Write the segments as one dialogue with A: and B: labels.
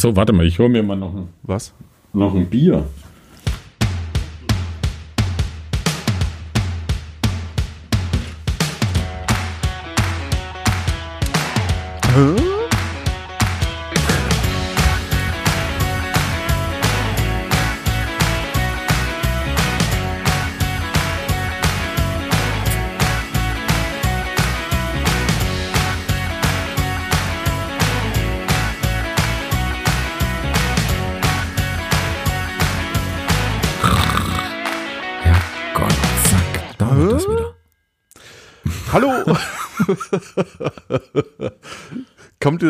A: Achso, warte mal, ich hole mir mal noch ein,
B: Was?
A: noch ein Bier. Ja,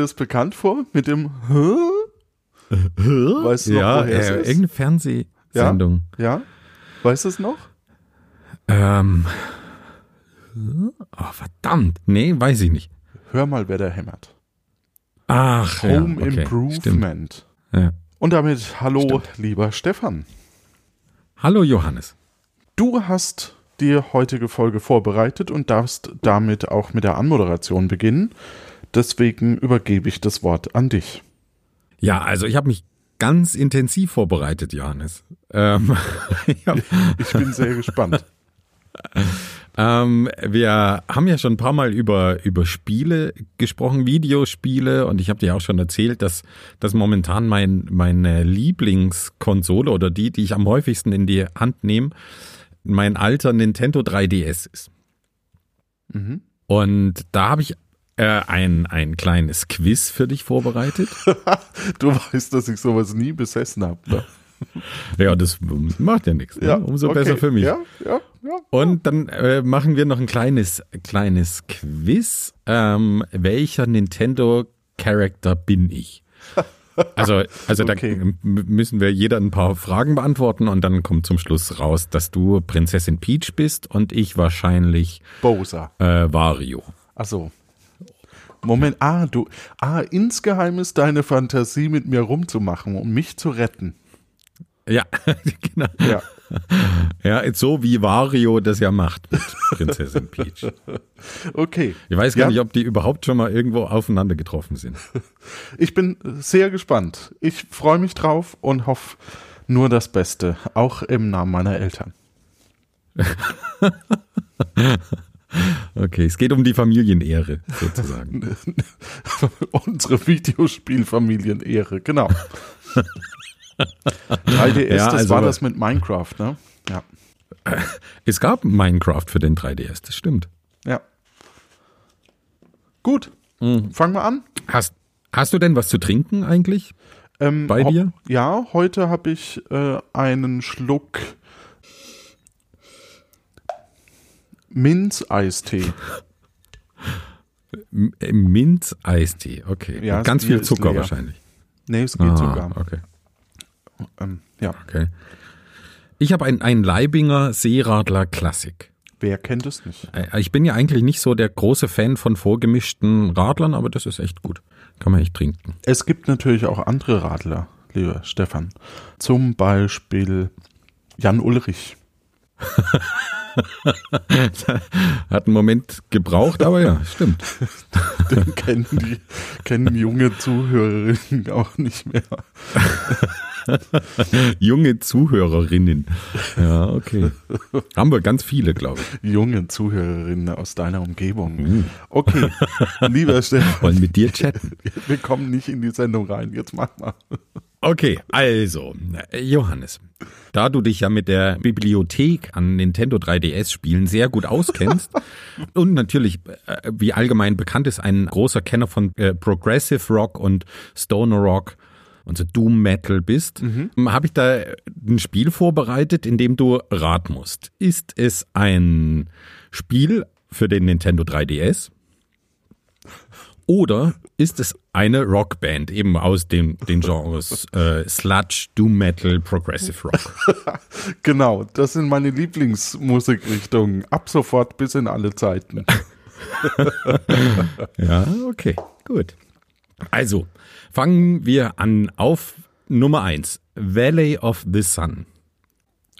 B: dir das bekannt vor mit dem Hä? Weißt du noch,
A: Ja,
B: woher es
A: äh,
B: ist?
A: irgendeine Fernsehsendung.
B: Ja? Weißt du es noch?
A: Ähm. Oh, verdammt. Nee, weiß ich nicht.
B: Hör mal, wer da hämmert.
A: Ach,
B: Home
A: ja, okay,
B: Improvement.
A: Stimmt. Ja.
B: Und damit hallo, lieber Stefan.
A: Hallo Johannes.
B: Du hast die heutige Folge vorbereitet und darfst damit auch mit der Anmoderation beginnen. Deswegen übergebe ich das Wort an dich.
A: Ja, also ich habe mich ganz intensiv vorbereitet, Johannes. Ähm, ich hab,
B: Ich bin sehr gespannt.
A: ähm, wir haben ja schon ein paar Mal über, über Spiele gesprochen, Videospiele, und ich habe dir auch schon erzählt, dass das momentan mein, meine Lieblingskonsole oder die, die ich am häufigsten in die Hand nehme, mein alter Nintendo 3DS ist.
B: Mhm.
A: Und da habe ich äh, ein, ein kleines Quiz für dich vorbereitet.
B: Du weißt, dass ich sowas nie besessen habe. Ne?
A: ja, das macht ja nichts. Ne? Umso
B: okay.
A: besser für mich.
B: Ja, ja, ja.
A: Und dann äh, machen wir noch ein kleines, kleines Quiz. Ähm, welcher Nintendo-Charakter bin ich? Also, also
B: Okay.
A: da müssen wir jeder ein paar Fragen beantworten und dann kommt zum Schluss raus, dass du Prinzessin Peach bist und ich wahrscheinlich
B: Bowser.
A: äh, Wario.
B: Ach so. Moment, ah, du, ah, insgeheim ist deine Fantasie, mit mir rumzumachen, um mich zu retten.
A: Ja, genau.
B: Ja.
A: Ja, so wie Wario das ja macht mit Prinzessin Peach.
B: Okay.
A: Ich weiß gar
B: Ja.
A: nicht, ob die überhaupt schon mal irgendwo aufeinander getroffen sind.
B: Ich bin sehr gespannt. Ich freue mich drauf und hoffe nur das Beste, auch im Namen meiner Eltern.
A: Okay, es geht um die Familienehre sozusagen.
B: Unsere Videospielfamilienehre, genau. 3DS,
A: Ja,
B: das
A: also-
B: war das mit Minecraft, ne? Ja.
A: Es gab Minecraft für den 3DS, das stimmt.
B: Ja. Gut.
A: Mhm.
B: Fangen wir an.
A: Hast, hast du denn was zu trinken eigentlich?
B: Ähm,
A: Bei dir?
B: Ja, heute habe ich äh, einen Schluck Minz-Eistee.
A: Äh, Minz-Eistee, okay.
B: Ja,
A: ganz viel Zucker wahrscheinlich.
B: Nee, es geht
A: Ah,
B: sogar.
A: Okay,
B: Ähm, ja,
A: okay. Ich habe einen, einen Leibinger Seeradler Klassik.
B: wer kennt es nicht?
A: Äh, Ich bin ja eigentlich nicht so der große Fan von vorgemischten Radlern, aber das ist echt gut. Kann man echt trinken.
B: Es gibt natürlich auch andere Radler, lieber Stefan. Zum Beispiel Jan Ulrich.
A: Hat einen Moment gebraucht, aber ja, stimmt.
B: Den kennen die kennen junge Zuhörerinnen auch nicht mehr.
A: Junge Zuhörerinnen. Ja, okay. Haben wir ganz viele, glaube ich.
B: Junge Zuhörerinnen aus deiner Umgebung.
A: Uh.
B: Okay, lieber Stefan,
A: Wollen mit dir chatten.
B: wir kommen nicht in die Sendung rein. Jetzt mach mal.
A: Okay, also, Johannes, da du dich ja mit der Bibliothek an Nintendo 3DS-Spielen sehr gut auskennst und natürlich, äh, wie allgemein bekannt ist, ein großer Kenner von äh, Progressive Rock und Stoner Rock und so Doom Metal bist, habe ich da ein Spiel vorbereitet, in dem du raten musst. Ist es ein Spiel für den Nintendo 3DS? Oder ist es eine Rockband, eben aus den, den Genres äh, Sludge, Doom Metal, Progressive Rock?
B: Genau, das sind meine Lieblingsmusikrichtungen. Ab sofort bis in alle Zeiten.
A: Ja, okay, gut. Also, fangen wir an auf Nummer eins Valley of the Sun.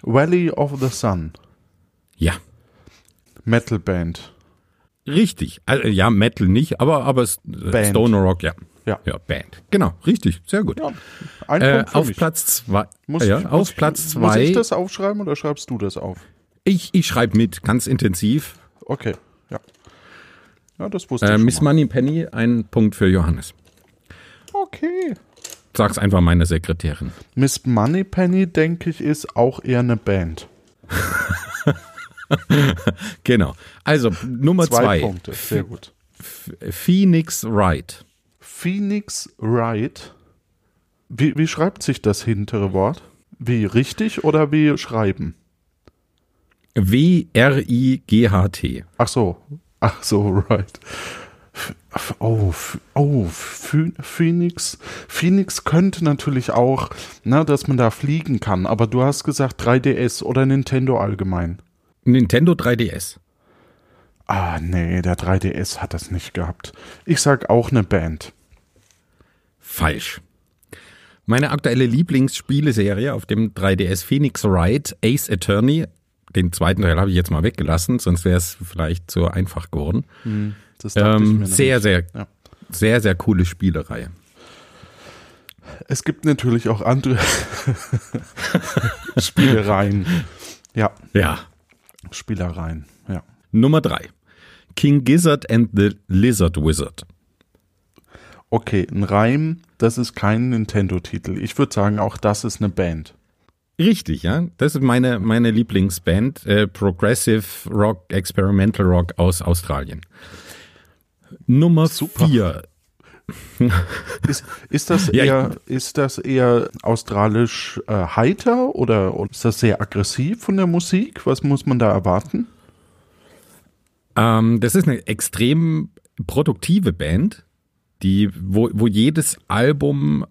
B: Valley of the Sun.
A: Ja,
B: Metal Band.
A: Richtig. Also, ja, Metal nicht, aber, aber S-
B: Band.
A: Stoner Rock, ja.
B: Ja.
A: Ja, Band. Genau, richtig, sehr gut.
B: Ja, ein
A: äh,
B: Punkt für
A: auf
B: mich.
A: Platz zwei.
B: Muss,
A: ja,
B: ich-
A: auf
B: muss, ich-
A: Platz
B: Muss
A: zwei.
B: ich das aufschreiben oder schreibst du das auf?
A: ich ich schreibe mit, ganz intensiv.
B: Okay, ja. Ja, das wusste
A: Äh,
B: ich
A: Miss. Money Penny, ein Punkt für Johannes.
B: Okay.
A: Sag's einfach meiner Sekretärin.
B: Miss Moneypenny, denke ich, ist auch eher eine Band.
A: Genau. Also Nummer
B: Zwei,
A: zwei.
B: Punkte, sehr gut.
A: Phoenix Wright.
B: Phoenix Wright. Wie, wie schreibt sich das hintere Wort? Wie richtig oder wie schreiben?
A: W-R-I-G-H-T.
B: Ach so. Ach so, right. Oh, oh, Ph- Phoenix. Phoenix könnte natürlich auch, na, dass man da fliegen kann, aber du hast gesagt 3DS oder Nintendo allgemein.
A: Nintendo 3DS.
B: Ah, nee, der 3DS hat das nicht gehabt. Ich sag auch eine Band.
A: Falsch. Meine aktuelle Lieblingsspieleserie auf dem 3DS Phoenix Wright Ace Attorney. Den zweiten Teil habe ich jetzt mal weggelassen, sonst wäre es vielleicht zu einfach geworden.
B: Das dachte ich
A: Ähm, sehr,
B: nämlich.
A: sehr,
B: Ja.
A: sehr, sehr coole Spielereihe.
B: Es gibt natürlich auch andere Spielereien. Ja,
A: Ja.
B: Spielereien. Ja.
A: Nummer drei. King Gizzard and the Lizard Wizard.
B: Okay, ein Reim, das ist kein Nintendo-Titel. Ich würde sagen, auch das ist eine Band.
A: Richtig, ja. Das ist meine, meine Lieblingsband, äh, Progressive Rock, Experimental Rock aus Australien. Nummer
B: Super.
A: vier.
B: Ist, ist, das,
A: Ja,
B: eher, ist das eher australisch äh, heiter oder ist das sehr aggressiv von der Musik? Was muss man da erwarten?
A: Ähm, das ist eine extrem produktive Band, die, wo, wo jedes Album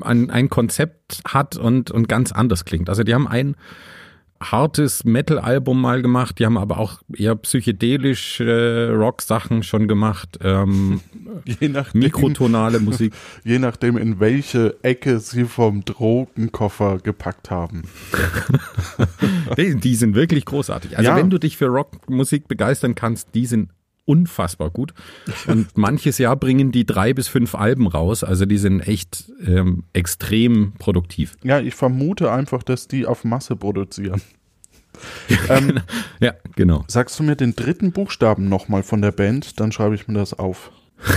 A: ein, ein Konzept hat und, und ganz anders klingt. Also die haben ein hartes Metal-Album mal gemacht, die haben aber auch eher psychedelische Rock-Sachen schon gemacht, ähm,
B: Je nachdem,
A: mikrotonale Musik.
B: je nachdem, in welche Ecke sie vom Drogenkoffer gepackt haben.
A: Die, die sind wirklich großartig. Also
B: Ja.
A: wenn du dich für Rockmusik begeistern kannst, die sind unfassbar gut. Und manches Jahr bringen die drei bis fünf Alben raus. Also die sind echt ähm, extrem produktiv.
B: Ja, ich vermute einfach, dass die auf Masse produzieren. ähm,
A: Ja, genau.
B: sagst du mir den dritten Buchstaben nochmal von der Band, dann schreibe ich mir das auf.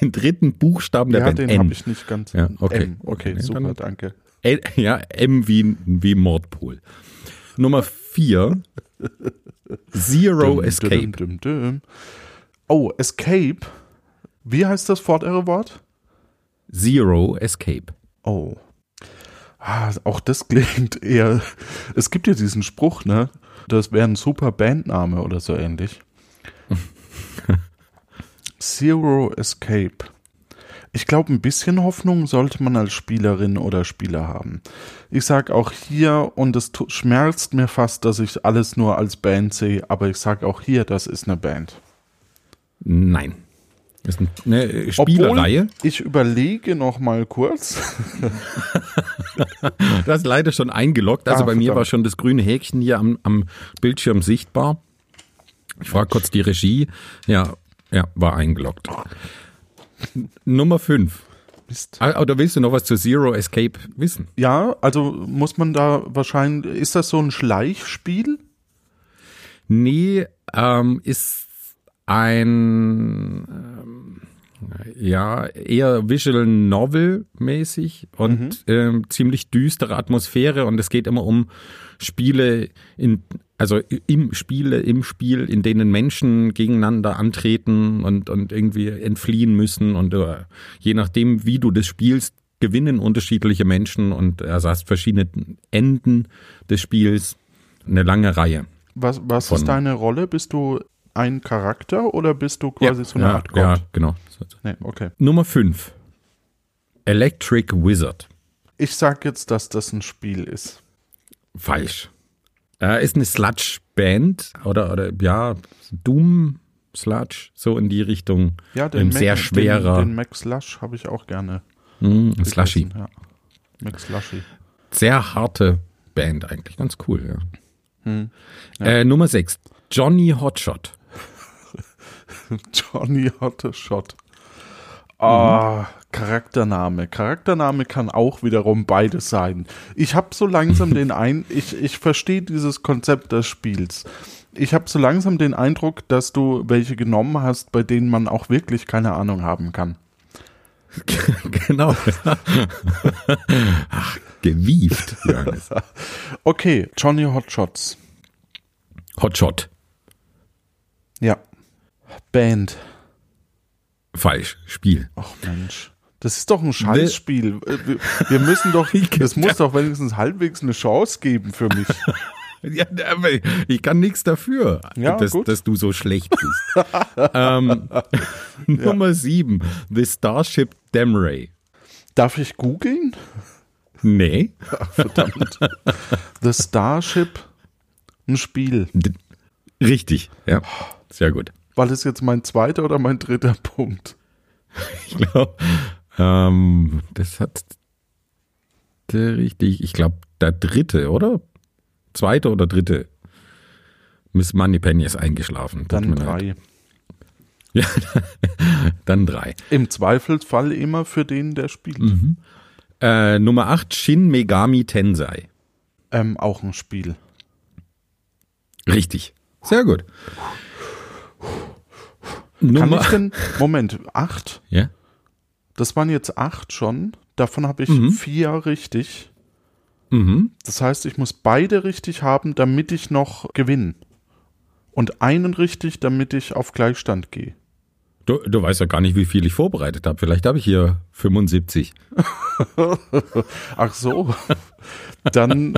A: Den dritten Buchstaben der
B: ja,
A: Band
B: den
A: N.
B: habe ich nicht ganz.
A: Ja, okay.
B: M. Okay,
A: Okay,
B: super,
A: dann-
B: danke.
A: L, ja, M wie, wie Mordpol. Nummer vier. Zero Escape.
B: düm, düm, düm. Oh, Escape. Wie heißt das vordere Wort?
A: Zero Escape.
B: Oh. Ah, auch das klingt eher. Es gibt ja diesen Spruch, ne? Das wäre ein super Bandname oder so ähnlich. Zero Escape. Ich glaube, ein bisschen Hoffnung sollte man als Spielerin oder Spieler haben. Ich sag auch hier, und es schmerzt mir fast, dass ich alles nur als Band sehe, aber ich sag auch hier, das ist eine Band.
A: Nein. Das ist eine Spielereihe.
B: Obwohl, ich überlege noch mal kurz.
A: Du hast leider schon eingeloggt. Also
B: Ah,
A: bei mir
B: verdammt.
A: war schon das grüne Häkchen hier am, am Bildschirm sichtbar. Ich frage kurz die Regie. Ja, ja, war eingeloggt. Nummer 5.
B: Mist.
A: Oder willst du noch was zu Zero Escape wissen?
B: Ja, also muss man da wahrscheinlich, ist das so ein Schleichspiel?
A: Nee, ähm, ist ein ähm, ja eher Visual Novel mäßig und ähm, ziemlich düstere Atmosphäre und es geht immer um Spiele in also im Spiele im Spiel in denen Menschen gegeneinander antreten und und irgendwie entfliehen müssen und äh, je nachdem wie du das spielst gewinnen unterschiedliche Menschen und also hast verschiedene Enden des Spiels eine lange Reihe
B: Was, was ist deine Rolle? Bist du ein Charakter oder bist du quasi so eine
A: ja,
B: Art Gott?
A: Ja, genau.
B: Nee, okay.
A: Nummer 5. Electric Wizard.
B: Ich sag jetzt, dass das ein Spiel ist.
A: Falsch. Äh, ist eine Sludge-Band oder, oder ja, Doom Sludge, so in die Richtung.
B: Ja,
A: Ähm,
B: Mac-
A: sehr schwerer.
B: Den, den Max Lush habe ich auch gerne.
A: Mm, Slushy.
B: Ja. Max Lushy.
A: Sehr harte Band eigentlich, ganz cool, ja.
B: Hm.
A: Äh, Nummer 6. Johnny Hotshot.
B: Johnny Hotte Ah, Charaktername. Charaktername kann auch wiederum beides sein. Ich habe so langsam den ein, ich, ich verstehe dieses Konzept des Spiels. Ich habe so langsam den Eindruck, dass du welche genommen hast, bei denen man auch wirklich keine Ahnung haben kann.
A: genau. Ach, gewieft. Johannes.
B: Okay, Johnny Hotshots.
A: Hotshot.
B: Ja. Band.
A: Falsch. Spiel.
B: Ach Mensch. Das ist doch ein Scheißspiel. Wir, wir müssen doch, das muss doch wenigstens halbwegs eine Chance geben für mich.
A: Ja, aber ich kann nichts dafür,
B: Ja,
A: dass, dass du so schlecht bist. ähm, Nummer sieben. The Starship Damray.
B: Darf ich googeln?
A: Nee.
B: Verdammt. The Starship, ein Spiel.
A: Richtig. Ja. Sehr gut.
B: War das jetzt mein zweiter oder mein dritter Punkt?
A: Ich glaube, ähm, das hat der richtig, ich glaube, der dritte, oder? Zweite oder dritte? Miss Moneypenny ist eingeschlafen.
B: Dann
A: mir leid.
B: drei.
A: Ja, dann drei.
B: Im Zweifelsfall immer für den, der spielt.
A: Äh, Nummer acht, Shin Megami Tensei.
B: Ähm, auch ein Spiel.
A: Richtig. Sehr gut.
B: Kann
A: Nummer,
B: ich denn, Moment, acht?
A: ja?
B: Das waren jetzt acht schon. Davon habe ich
A: Mhm.
B: vier richtig.
A: Mhm.
B: Das heißt, ich muss beide richtig haben, damit ich noch gewinne. Und einen richtig, damit ich auf Gleichstand gehe.
A: Du, du weißt ja gar nicht, wie viel ich vorbereitet habe. Vielleicht habe ich hier 75.
B: Ach so. Dann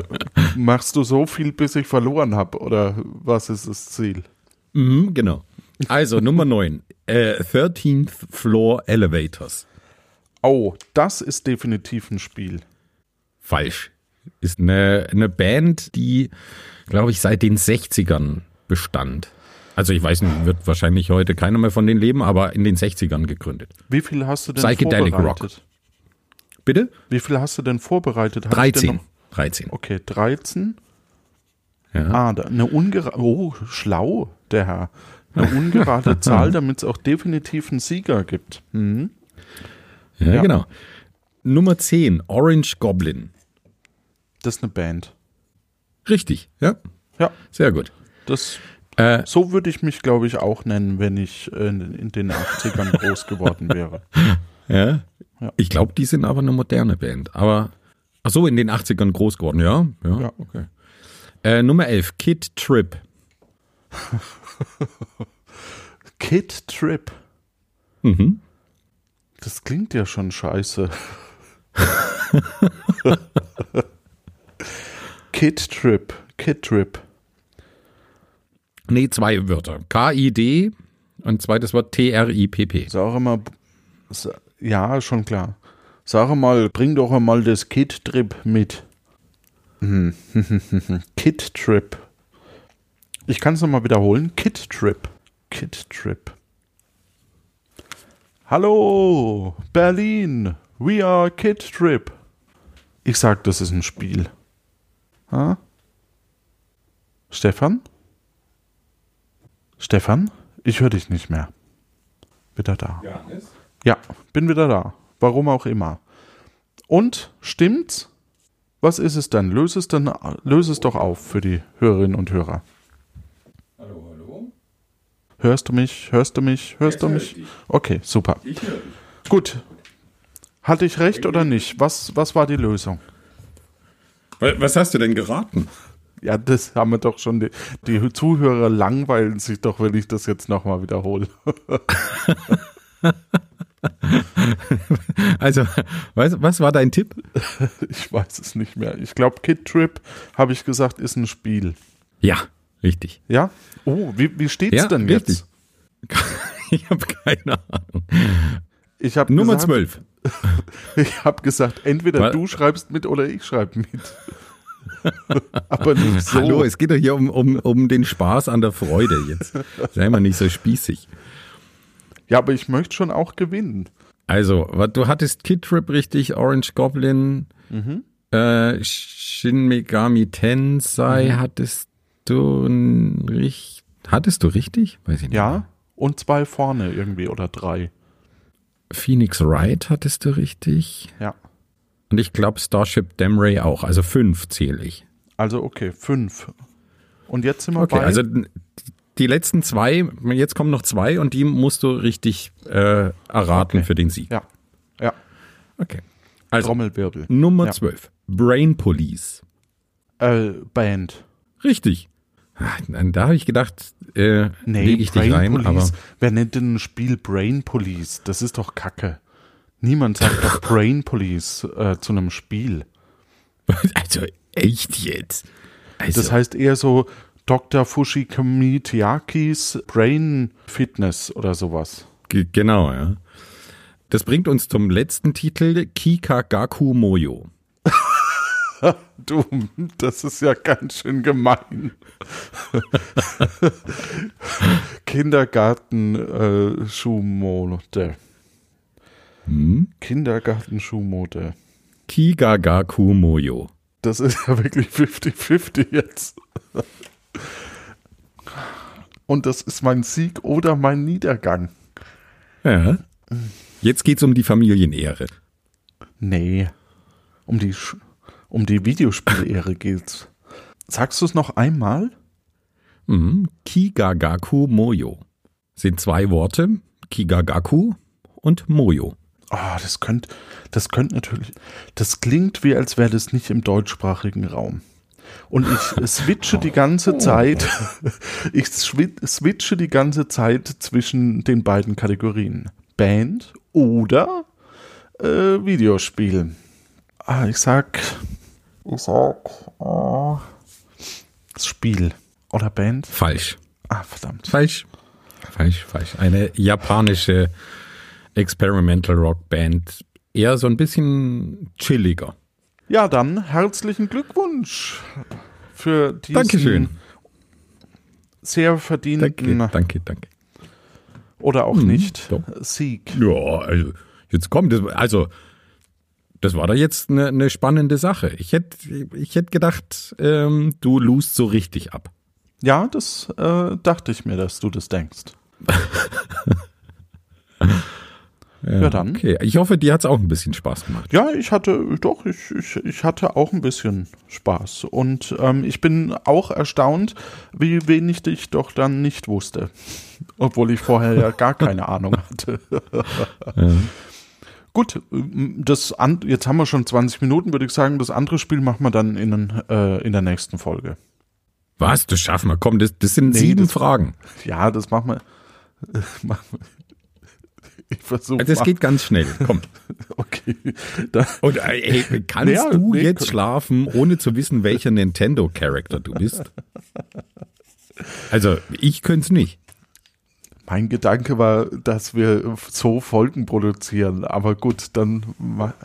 B: machst du so viel, bis ich verloren habe. Oder was ist das Ziel?
A: Mhm, genau. Also Nummer 9. Äh, 13th Floor Elevators.
B: Oh, das ist definitiv ein Spiel.
A: Falsch. Ist eine, eine Band, die, glaube ich, seit den 60ern bestand. Also ich weiß nicht, wird wahrscheinlich heute keiner mehr von denen leben, aber in den 60ern gegründet.
B: Wie viel hast du denn
A: Psychedelic
B: vorbereitet?
A: Bitte?
B: Wie viel hast du denn vorbereitet? Hab ich denn
A: 13.
B: noch-
A: 13.
B: Okay, 13.
A: Ja.
B: Ah, eine ungerade, oh, schlau, der Herr. Eine ungerade Zahl, damit es auch definitiv einen Sieger gibt. Mhm.
A: Ja,
B: Ja.
A: genau. Nummer 10, Orange Goblin.
B: Das ist eine Band.
A: Richtig, ja.
B: Ja,
A: Sehr gut.
B: das,
A: Äh,
B: so würde ich mich, glaube ich, auch nennen, wenn ich äh, in, in den 80ern groß geworden wäre.
A: ja.
B: Ja.
A: Ich glaube, die sind aber eine moderne Band. Aber, ach so, in den 80ern groß geworden, ja. Ja,
B: Ja.
A: okay. Äh, Nummer 11, Kid Trip.
B: Kid Trip.
A: Mhm.
B: Das klingt ja schon scheiße. Kid Trip. Kid Trip.
A: Nee, zwei Wörter. K-I-D und zweites Wort T-R-I-P-P.
B: Sag mal, ja, schon klar. Sag mal, bring doch einmal das Kid Trip mit. Hm. Kid Trip. Ich kann es nochmal wiederholen. Kid Trip. Kid Trip. Hallo, Berlin. We are Kid Trip. Ich sag, das ist ein Spiel. Ha? Stefan? Stefan? Ich höre dich nicht mehr. Wieder da. Ja, bin wieder da. Warum auch immer. Und stimmt's? Was ist es dann? Löse es dann, löse es doch auf für die Hörerinnen und Hörer. Hörst du mich? Hörst du mich? Hörst du
A: höre
B: mich? Okay, super.
A: Ich höre dich.
B: Gut. Hatte ich recht oder nicht? Was, was war die Lösung?
A: Was hast du denn geraten?
B: Ja, das haben wir doch schon. Die, die Zuhörer langweilen sich doch, wenn ich das jetzt nochmal wiederhole.
A: Also, was, was war dein Tipp?
B: Ich weiß es nicht mehr. Ich glaube, Kid Trip, habe ich gesagt, ist ein Spiel.
A: Ja, richtig.
B: Ja? Oh, wie, wie steht's
A: Ja,
B: denn
A: richtig.
B: jetzt?
A: Ich habe keine Ahnung.
B: Ich habe
A: Nummer
B: gesagt,
A: 12.
B: Ich habe gesagt, entweder
A: Was?
B: du schreibst mit oder ich schreibe mit. Aber nicht so.
A: Hallo, es geht doch hier um, um, um den Spaß an der Freude jetzt. Sei mal nicht so spießig.
B: Ja, aber ich möchte schon auch gewinnen.
A: Also, du hattest Kid Trip richtig, Orange Goblin,
B: Mhm.
A: äh, Shin Megami Tensei
B: Mhm.
A: hattest du richtig. Hattest du richtig? Weiß ich nicht.
B: Ja? Und zwei vorne irgendwie oder drei.
A: Phoenix Wright hattest du richtig.
B: Ja.
A: Und ich glaube Starship Damray auch. Also fünf zähle ich.
B: Also okay, fünf. Und jetzt sind wir
A: Okay,
B: bei.
A: also die letzten zwei, jetzt kommen noch zwei und die musst du richtig äh, erraten
B: Okay.
A: für den Sieg.
B: ja. Ja.
A: Okay. Also
B: Trommelwirbel.
A: Nummer
B: Ja.
A: 12. Brain Police.
B: Äh, Band.
A: Richtig. Da habe ich gedacht, äh,
B: Nee,
A: lege ich
B: Brain
A: dich rein,
B: Police.
A: aber
B: Wer nennt denn ein Spiel Brain Police? Das ist doch Kacke. Niemand sagt doch Brain Police äh, zu einem Spiel.
A: also echt jetzt. Also,
B: Das heißt eher so Dr. Fushikami Tiakis Brain Fitness oder sowas.
A: Ge- Genau, ja. Das bringt uns zum letzten Titel, Kikagaku Moyo.
B: Du, das ist ja ganz schön gemein. Kindergarten äh, Schuhmode.
A: Hm?
B: Kindergarten Schuhmode.
A: Kigagaku Moyo.
B: Das ist ja wirklich 50-50 jetzt. Und das ist mein Sieg oder mein Niedergang.
A: Ja. Jetzt geht's um die Familienehre.
B: Nee. Um die, Sch- um die Videospielehre geht's. Sagst du es noch einmal?
A: Mhm. Kigagaku Moyo. Sind zwei Worte, Kigagaku und Moyo.
B: Ah, das könnte, das könnte natürlich, das klingt wie, als wäre das nicht im deutschsprachigen Raum. Und ich switche die ganze Zeit, ich switche die ganze Zeit zwischen den beiden Kategorien. Band oder äh, Videospiel. Ah, ich sag, ich sag, ah, das Spiel. Oder Band?
A: Falsch.
B: Ah, verdammt.
A: Falsch. Falsch, falsch. Eine japanische Experimental Rock Band. Eher so ein bisschen chilliger.
B: Ja, dann herzlichen Glückwunsch für diesen
A: Dankeschön.
B: sehr verdienten
A: Danke, danke, danke.
B: oder auch
A: Mhm,
B: nicht
A: doch.
B: Sieg.
A: Ja, also jetzt kommt es. Also, das war doch jetzt eine, eine spannende Sache. Ich hätte ich hätt gedacht, ähm, du lust so richtig ab.
B: Ja, das äh, dachte ich mir, dass du das denkst. Ja, dann.
A: Okay, ich hoffe, dir hat es auch ein bisschen Spaß gemacht.
B: Ja, ich hatte, doch, ich, ich, ich hatte auch ein bisschen Spaß. Und ähm, ich bin auch erstaunt, wie wenig ich doch dann nicht wusste. Obwohl ich vorher ja gar keine Ahnung hatte. Gut, ähm, das an, jetzt haben wir schon 20 Minuten, würde ich sagen. Das andere Spiel machen wir dann in, äh, in der nächsten Folge.
A: Was? Das schaffen wir. Komm, das, das sind
B: Nee,
A: sieben
B: das-
A: Fragen.
B: Ja, das machen wir. äh, machen wir. Ich versuche.
A: Das geht ganz schnell. Komm.
B: Okay.
A: Und äh, ey, kannst
B: Ja,
A: du
B: nee,
A: jetzt schlafen, ohne zu wissen, welcher Nintendo-Charakter du bist? Also, ich könnte es nicht.
B: Mein Gedanke war, dass wir so Folgen produzieren. Aber gut, dann,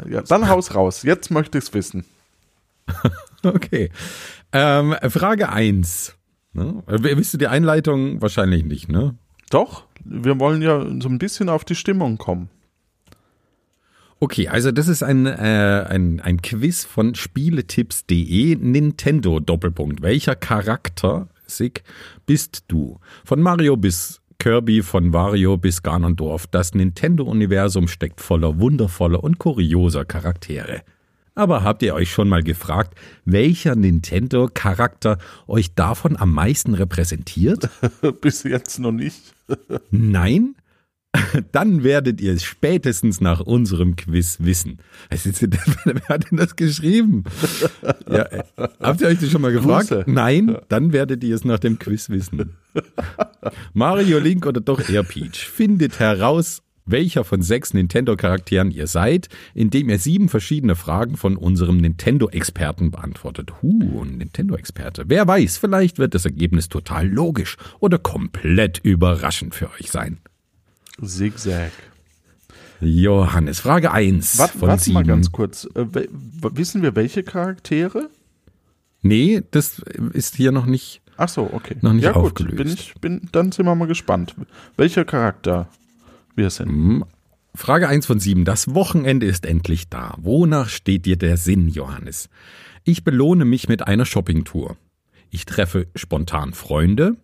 B: ja, dann haus raus. Jetzt möchte ich es wissen.
A: Okay. Ähm, Frage 1. Ne? Wisst ihr die Einleitung? Wahrscheinlich nicht, ne?
B: Doch, wir wollen ja so ein bisschen auf die Stimmung kommen.
A: Okay, also das ist ein, äh, ein, ein Quiz von spieletipps.de, Nintendo Doppelpunkt. Welcher Charakter, Sig, bist du? Von Mario bis Kirby, von Wario bis Ganondorf. Das Nintendo-Universum steckt voller wundervoller und kurioser Charaktere. Aber habt ihr euch schon mal gefragt, welcher Nintendo-Charakter euch davon am meisten repräsentiert?
B: Bis jetzt noch nicht.
A: Nein? Dann werdet ihr es spätestens nach unserem Quiz wissen. Wer hat denn das geschrieben? Ja, habt ihr euch das schon mal gefragt?
B: Grüße.
A: Nein? Dann werdet ihr es nach dem Quiz wissen. Mario, Link oder doch eher Peach? Findet heraus, welcher von sechs Nintendo-Charakteren ihr seid, indem ihr sieben verschiedene Fragen von unserem Nintendo-Experten beantwortet. Huh, ein Nintendo-Experte. Wer weiß, vielleicht wird das Ergebnis total logisch oder komplett überraschend für euch sein.
B: Zigzag.
A: Johannes, Frage 1
B: Warte,
A: von
B: warte mal ganz kurz. Äh, wissen wir, welche Charaktere?
A: Nee, das ist hier noch nicht.
B: Ach so, okay.
A: Noch nicht
B: ja, gut,
A: aufgelöst.
B: bin ich, bin, dann sind wir mal gespannt, welcher Charakter wir sind.
A: Hm, Frage 1 von 7. Das Wochenende ist endlich da. Wonach steht dir der Sinn, Johannes? Ich belohne mich mit einer Shoppingtour. Ich treffe spontan Freunde.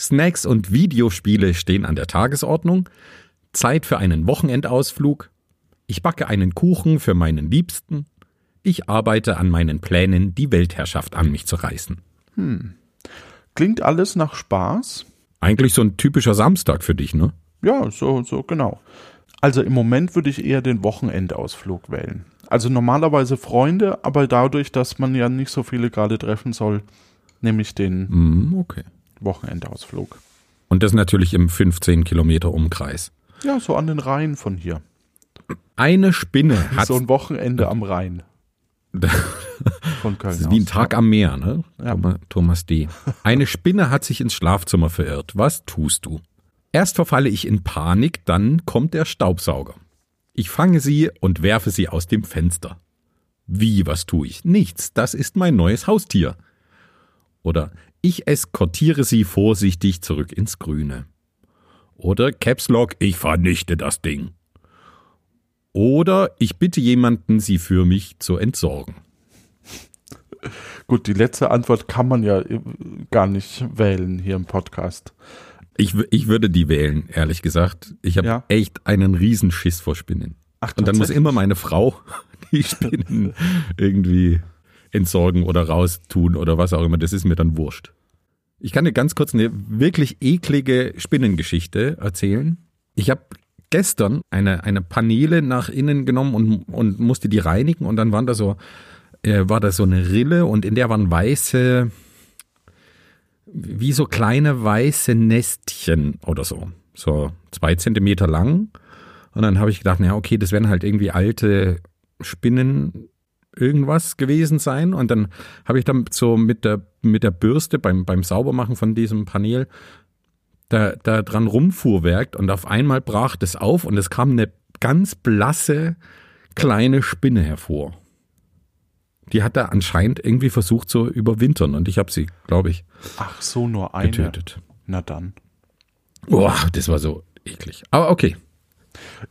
A: Snacks und Videospiele stehen an der Tagesordnung. Zeit für einen Wochenendausflug. Ich backe einen Kuchen für meinen Liebsten. Ich arbeite an meinen Plänen, die Weltherrschaft an mich zu reißen.
B: Klingt alles nach Spaß?
A: Eigentlich so ein typischer Samstag für dich, ne?
B: Ja, so, so, genau. Also im Moment würde ich eher den Wochenendausflug wählen. Also normalerweise Freunde, aber dadurch, dass man ja nicht so viele gerade treffen soll, nehme ich den
A: Mm, okay.
B: Wochenendausflug.
A: Und das natürlich im 15 Kilometer Umkreis.
B: Ja, so an den Rhein von hier.
A: Eine Spinne hat
B: So ein Wochenende am Rhein von Köln.
A: Das ist wie ein
B: aus.
A: Tag am Meer, ne?
B: Ja.
A: Thomas, Thomas D. Eine Spinne hat sich ins Schlafzimmer verirrt. Was tust du? Erst verfalle ich in Panik, dann kommt der Staubsauger. Ich fange sie und werfe sie aus dem Fenster. Wie, was tue ich? Nichts, das ist mein neues Haustier. Oder ich eskortiere sie vorsichtig zurück ins Grüne. Oder Caps Lock, ich vernichte das Ding. Oder ich bitte jemanden, sie für mich zu entsorgen.
B: Gut, die letzte Antwort kann man ja äh, gar nicht wählen hier im Podcast.
A: Ich, ich würde die wählen, ehrlich gesagt. Ich habe
B: Ja.
A: echt einen Riesenschiss vor Spinnen.
B: Ach,
A: Und dann muss immer meine Frau die Spinnen irgendwie entsorgen oder raustun oder was auch immer. Das ist mir dann wurscht. Ich kann dir ganz kurz eine wirklich eklige Spinnengeschichte erzählen. Ich habe gestern eine, eine Paneele nach innen genommen und, und musste die reinigen und dann waren da so, äh, war da so eine Rille und in der waren weiße, wie so kleine weiße Nestchen oder so. So zwei Zentimeter lang. Und dann habe ich gedacht, na okay, das werden halt irgendwie alte Spinnen irgendwas gewesen sein. Und dann habe ich dann so mit der, mit der Bürste beim, beim Saubermachen von diesem Panel da, da dran rumfuhrwerkt und auf einmal brach das auf und es kam eine ganz blasse kleine Spinne hervor. Die hat da anscheinend irgendwie versucht zu überwintern und ich habe sie, glaube ich,
B: Ach so, nur eine.
A: getötet.
B: Na dann.
A: Boah, das war so eklig. Aber okay.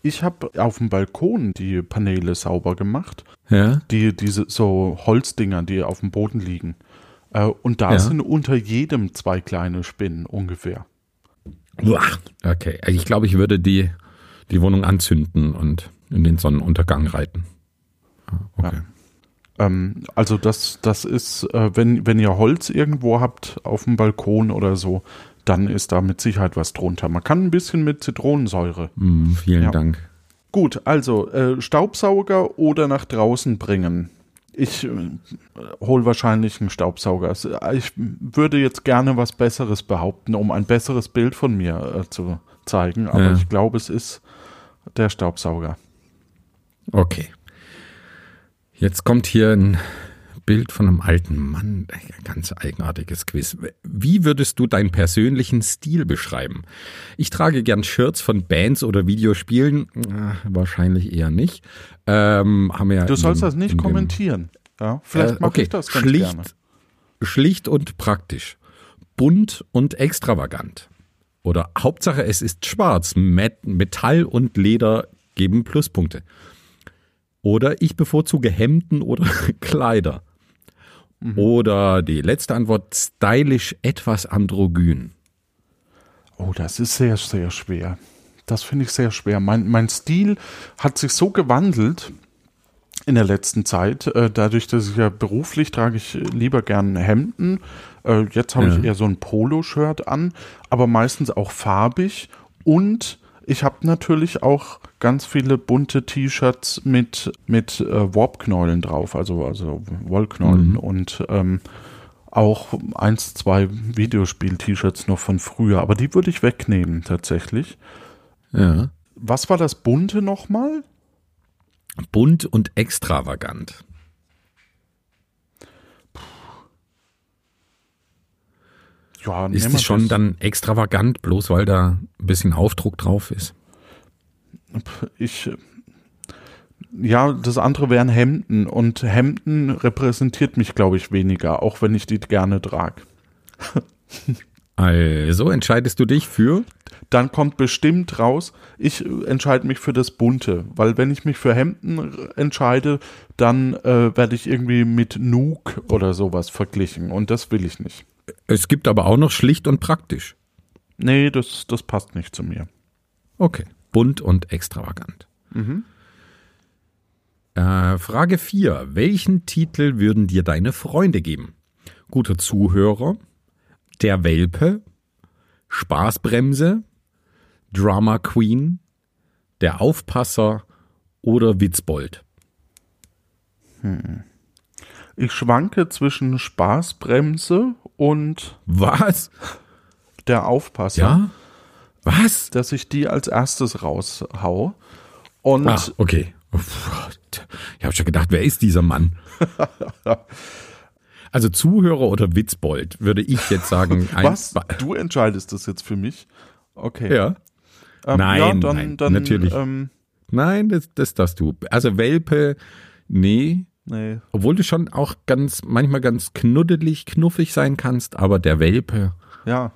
B: Ich habe auf dem Balkon die Paneele sauber gemacht.
A: Ja.
B: Die, diese so Holzdinger, die auf dem Boden liegen. Äh, und da
A: Ja.
B: sind unter jedem zwei kleine Spinnen ungefähr.
A: Okay. Also ich glaube, ich würde die, die Wohnung anzünden und in den Sonnenuntergang reiten. Ah, Okay.
B: Ähm, also das, das ist, äh, wenn, wenn ihr Holz irgendwo habt auf dem Balkon oder so, dann ist da mit Sicherheit was drunter. Man kann ein bisschen mit Zitronensäure.
A: Mm, vielen
B: Ja.
A: Dank.
B: Gut, also äh, Staubsauger oder nach draußen bringen. Ich äh, hol wahrscheinlich einen Staubsauger. Es- äh, Ich würde jetzt gerne was Besseres behaupten, um ein besseres Bild von mir äh, zu zeigen, aber
A: Ja.
B: ich glaube, es ist der Staubsauger.
A: Okay. Jetzt kommt hier ein Bild von einem alten Mann. Ein ganz eigenartiges Quiz. Wie würdest du deinen persönlichen Stil beschreiben? Ich trage gern Shirts von Bands oder Videospielen. Ah, wahrscheinlich eher nicht. Ähm, haben ja
B: Du sollst
A: dem-
B: das nicht
A: in dem-
B: kommentieren. Ja, vielleicht
A: Äh,
B: mache
A: okay.
B: ich das ganz
A: schlicht,
B: gerne.
A: schlicht und praktisch. Bunt und extravagant. Oder Hauptsache es ist schwarz. Met Metall und Leder geben Pluspunkte. Oder ich bevorzuge Hemden oder Kleider.
B: Mhm.
A: Oder die letzte Antwort, stylisch etwas androgyn.
B: Oh, das ist sehr, sehr schwer. Das finde ich sehr schwer. Mein, mein Stil hat sich so gewandelt in der letzten Zeit. Äh, dadurch, dass ich ja beruflich trage ich lieber gern Hemden. Äh, jetzt habe ich
A: Ja.
B: eher so ein Poloshirt an, aber meistens auch farbig. Und ich habe natürlich auch ganz viele bunte T-Shirts mit, mit äh, Warpknäulen drauf, also, also Wollknäulen und ähm, auch eins, zwei Videospiel-T-Shirts noch von früher, aber die würde ich wegnehmen tatsächlich.
A: Ja.
B: Was war das bunte nochmal?
A: Bunt und extravagant.
B: Ja,
A: Ist es schon
B: das.
A: dann extravagant, bloß weil da ein bisschen Aufdruck drauf ist?
B: Ich, ja, das andere wären Hemden und Hemden repräsentiert mich, glaube ich, weniger, auch wenn ich die gerne trage.
A: Also entscheidest du dich für
B: Dann kommt bestimmt raus, ich entscheide mich für das Bunte, weil wenn ich mich für Hemden entscheide, dann äh, werde ich irgendwie mit Nuke oder sowas verglichen und das will ich nicht.
A: Es gibt aber auch noch schlicht und praktisch.
B: Nee, das, das passt nicht zu mir.
A: Okay. bunt und extravagant. Äh, Frage 4. Welchen Titel würden dir deine Freunde geben? Guter Zuhörer, der Welpe, Spaßbremse, Drama Queen, der Aufpasser oder Witzbold?
B: Ich schwanke zwischen Spaßbremse und
A: Was?
B: der Aufpasser,
A: Ja? Was?
B: dass ich die als erstes raushau. Und
A: Ah, okay. Ich habe schon gedacht, wer ist dieser Mann? Also Zuhörer oder Witzbold, würde ich jetzt sagen.
B: Was? Du entscheidest das jetzt für mich? Okay.
A: Ja.
B: Ähm,
A: Nein,
B: ja, dann,
A: nein,
B: dann,
A: natürlich.
B: Ähm,
A: Nein, das, das darfst du. Also Welpe, nee.
B: Nee.
A: Obwohl du schon auch ganz, manchmal ganz knuddelig, knuffig sein kannst, aber der Welpe,
B: Ja,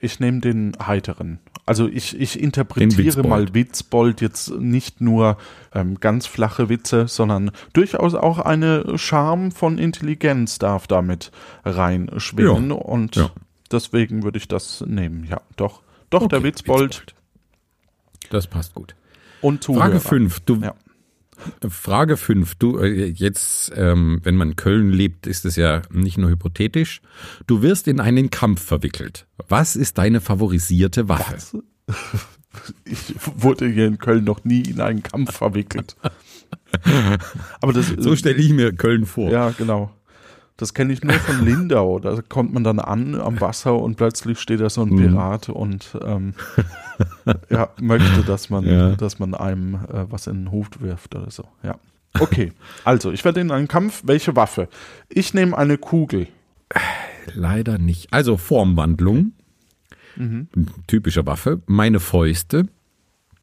B: ich nehme den heiteren. Also ich, ich interpretiere
A: Witzbold.
B: mal Witzbold jetzt nicht nur ähm, ganz flache Witze, sondern durchaus auch eine Charme von Intelligenz darf damit reinschwingen.
A: Ja,
B: Und
A: ja.
B: deswegen würde ich das nehmen. Ja, doch. Doch, der
A: Okay,
B: Witzbold,
A: Das passt gut.
B: und Zuhörer.
A: Frage 5. Du,
B: Ja.
A: Frage 5. Du, äh, jetzt, ähm, wenn man in Köln lebt, ist es ja nicht nur hypothetisch. Du wirst in einen Kampf verwickelt. Was ist deine favorisierte Waffe?
B: Ich wurde hier in Köln noch nie in einen Kampf verwickelt. Aber das
A: So stelle ich mir Köln vor.
B: Ja, genau. Das kenne ich nur von Lindau. Da kommt man dann an am Wasser und plötzlich steht da so
A: Mhm.
B: ein Pirat und ähm, ja, möchte, dass man,
A: Ja.
B: dass man einem äh, was in den Hut wirft oder so. Ja. Okay, also ich werde in einen Kampf. Welche Waffe? Ich nehme eine Kugel.
A: Leider nicht. Also Formwandlung, typische Waffe, meine Fäuste,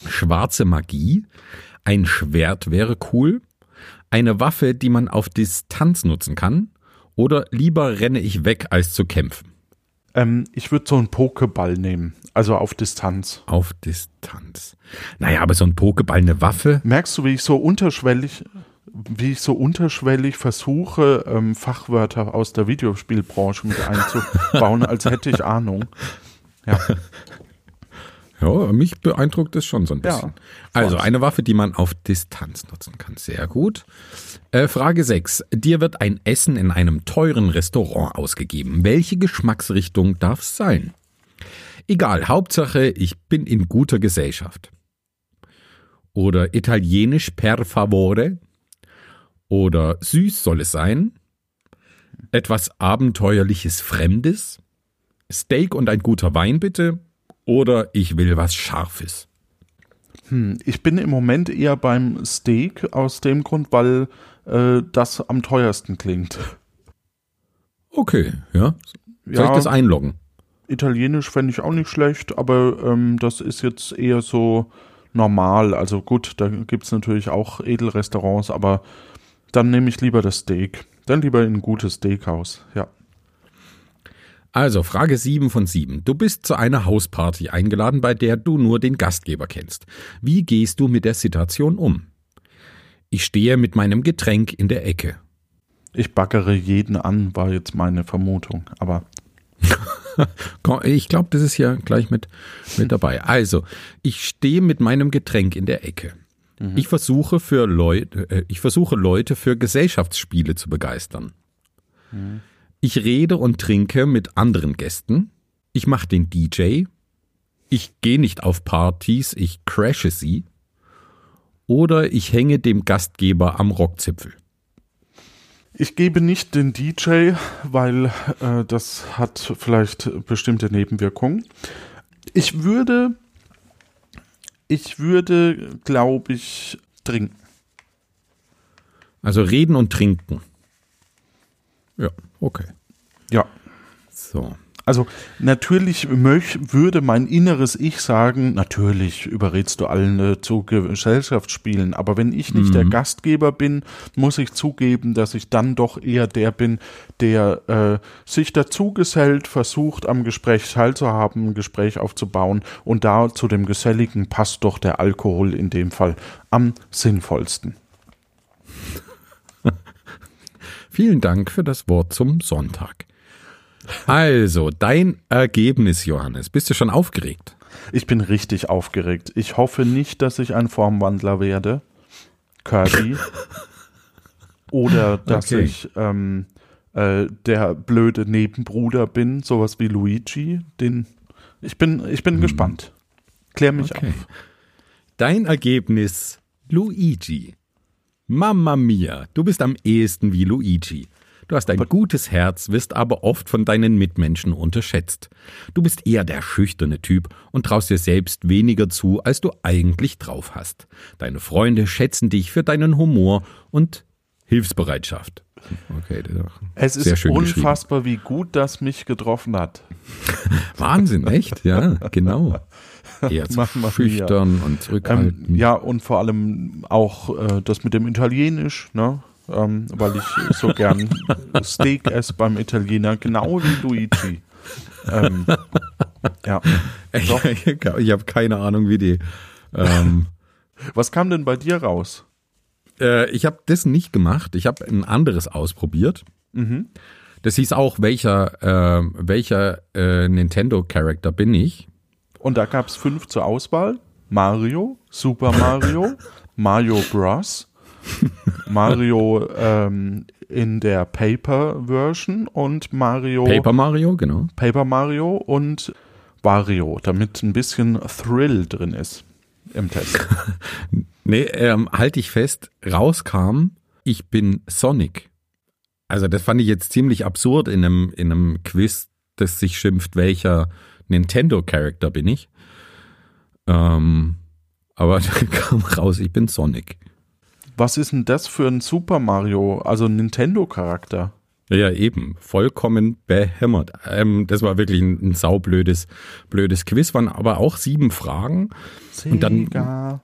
A: schwarze Magie, ein Schwert wäre cool, eine Waffe, die man auf Distanz nutzen kann, oder lieber renne ich weg, als zu kämpfen.
B: Ähm, ich würde so einen Pokeball nehmen, also auf Distanz.
A: Auf Distanz. Naja, aber so ein Pokeball, eine Waffe,
B: Merkst du, wie ich so unterschwellig, wie ich so unterschwellig versuche, ähm, Fachwörter aus der Videospielbranche mit einzubauen, als hätte ich Ahnung. Ja.
A: Ja, mich beeindruckt es schon so ein
B: Ja,
A: bisschen. also
B: voll.
A: eine Waffe, die man auf Distanz nutzen kann. Sehr gut. Äh, Frage 6. Dir wird ein Essen in einem teuren Restaurant ausgegeben. Welche Geschmacksrichtung darf es sein? Egal, Hauptsache, ich bin in guter Gesellschaft. Oder italienisch per favore. Oder süß soll es sein. Etwas abenteuerliches Fremdes. Steak und ein guter Wein bitte. Oder ich will was Scharfes.
B: Hm, Ich bin im Moment eher beim Steak aus dem Grund, weil äh, das am teuersten klingt.
A: Okay, ja. Soll
B: Ja.
A: ich das einloggen?
B: Italienisch fände ich auch nicht schlecht, aber ähm, das ist jetzt eher so normal. Also gut, da gibt es natürlich auch Edelrestaurants, aber dann nehme ich lieber das Steak. Dann lieber in ein gutes Steakhouse, ja.
A: Also, Frage 7 von 7. Du bist zu einer Hausparty eingeladen, bei der du nur den Gastgeber kennst. Wie gehst du mit der Situation um? Ich stehe mit meinem Getränk in der Ecke.
B: Ich baggere jeden an, war jetzt meine Vermutung. Aber
A: Ich glaube, das ist ja gleich mit, mit dabei. Also, ich stehe mit meinem Getränk in der Ecke. Ich versuche für Leute, äh, ich versuche Leute für Gesellschaftsspiele zu begeistern. Ich rede und trinke mit anderen Gästen. Ich mache den DJ. Ich gehe nicht auf Partys, ich crashe sie. Oder ich hänge dem Gastgeber am Rockzipfel.
B: ich gebe nicht den DJ, weil äh, das hat vielleicht bestimmte Nebenwirkungen. Ich würde, ich würde, glaube ich, trinken.
A: Also reden und trinken. Ja, okay.
B: Ja.
A: So.
B: Also natürlich möch, würde mein inneres Ich sagen, natürlich überredst du allen äh, zu Gesellschaftsspielen, aber wenn ich nicht der Gastgeber bin, muss ich zugeben, dass ich dann doch eher der bin, der äh, sich dazu gesellt, versucht am Gespräch teilzuhaben, ein Gespräch aufzubauen und da zu dem Geselligen passt doch der Alkohol in dem Fall am sinnvollsten.
A: Vielen Dank für das Wort zum Sonntag. Also, dein Ergebnis, Johannes. Bist du schon aufgeregt?
B: Ich bin richtig aufgeregt. Ich hoffe nicht, dass ich ein Formwandler werde. Kirby. Oder dass
A: Okay.
B: ich ähm, äh, der blöde Nebenbruder bin, sowas wie Luigi. Den ich bin, ich bin gespannt. Klär mich
A: Hm. Okay.
B: auf.
A: Dein Ergebnis, Luigi. Mamma mia, du bist am ehesten wie Luigi. Du hast ein gutes Herz, wirst aber oft von deinen Mitmenschen unterschätzt. Du bist eher der schüchterne Typ und traust dir selbst weniger zu, als du eigentlich drauf hast. Deine Freunde schätzen dich für deinen Humor und Hilfsbereitschaft. Okay,
B: Es ist unfassbar, wie gut das mich getroffen hat.
A: Wahnsinn, echt? Ja, genau. Eher schüchtern und zurückhaltend.
B: Ähm, ja, und vor allem auch äh, das mit dem Italienisch, ne? Ähm, weil ich so gern Steak esse beim Italiener, genau wie Luigi. Ähm, ja. Doch.
A: ich habe keine Ahnung, wie die. Ähm,
B: Was kam denn bei dir raus?
A: äh, ich habe das nicht gemacht. Ich habe ein anderes ausprobiert. Das hieß auch, welcher, äh, welcher äh, Nintendo-Charakter bin ich?
B: Und da gab es fünf zur Auswahl. Mario, Super Mario, Mario Bros., Mario ähm, in der Paper-Version und Mario
A: Paper Mario, genau.
B: Paper Mario und Wario, damit ein bisschen Thrill drin ist im Test.
A: Nee, ähm, halte ich fest, rauskam, ich bin Sonic. Also das fand ich jetzt ziemlich absurd in einem, in einem Quiz, das sich schimpft, welcher Nintendo-Charakter bin ich. Ähm, aber da kam raus, ich bin Sonic.
B: Was ist denn das für ein Super Mario, also Nintendo-Charakter?
A: Ja, eben. Vollkommen behämmert. Ähm, das war wirklich ein, ein saublödes blödes Quiz, waren aber auch sieben Fragen. Und dann-
B: Sega.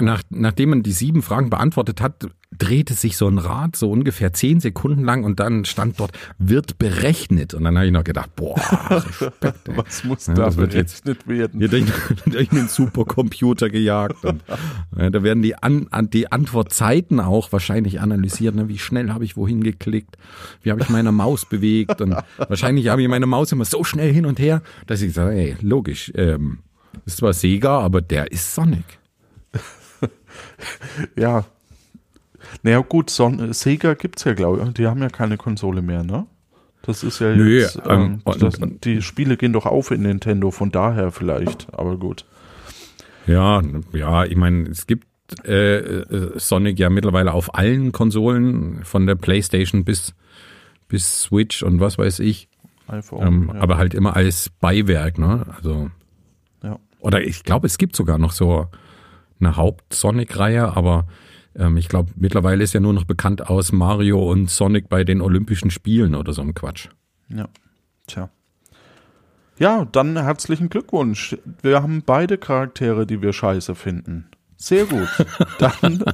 A: Nach, nachdem man die sieben Fragen beantwortet hat, drehte sich so ein Rad so ungefähr zehn Sekunden lang und dann stand dort, wird berechnet. Und dann habe ich noch gedacht, boah, Respekt, ey.
B: Was muss
A: Ja,
B: da
A: das wird jetzt-
B: berechnet werden?
A: Hier durch, durch einen Supercomputer gejagt. Und, äh, da werden die, an, an, die Antwortzeiten auch wahrscheinlich analysiert. Ne? Wie schnell habe ich wohin geklickt? Wie habe ich meine Maus bewegt? Und wahrscheinlich habe ich meine Maus immer so schnell hin und her, dass ich sage, ey, logisch, ähm, ist zwar Sega, aber der ist Sonic.
B: Ja. Naja, gut, Son Sega gibt's ja, glaube ich. Die haben ja keine Konsole mehr, ne? Das ist ja
A: Nö,
B: jetzt.
A: ähm,
B: ähm, das, die Spiele gehen doch auf in Nintendo, von daher vielleicht, aber gut.
A: Ja, ja, ich meine, es gibt äh, äh, Sonic ja mittlerweile auf allen Konsolen, von der PlayStation bis, bis Switch und was weiß ich.
B: iPhone.
A: Ähm,
B: ja.
A: Aber halt immer als Beiwerk, ne? Also,
B: ja.
A: oder ich glaube, es gibt sogar noch so eine Haupt-Sonic-Reihe, aber ähm, ich glaube, mittlerweile ist ja nur noch bekannt aus Mario und Sonic bei den Olympischen Spielen oder so ein Quatsch.
B: Ja, tja. Ja, dann herzlichen Glückwunsch. Wir haben beide Charaktere, die wir scheiße finden. Sehr gut. Dann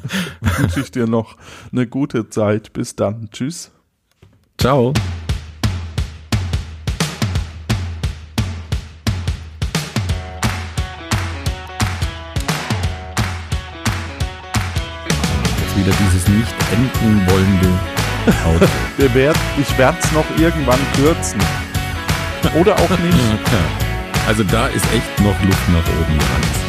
B: wünsche ich dir noch eine gute Zeit. Bis dann. Tschüss.
A: Ciao. Wieder dieses nicht enden wollende Auto.
B: Wir werd, ich werde es noch irgendwann kürzen. Oder auch nicht.
A: Also da ist echt noch Luft nach oben, Hans.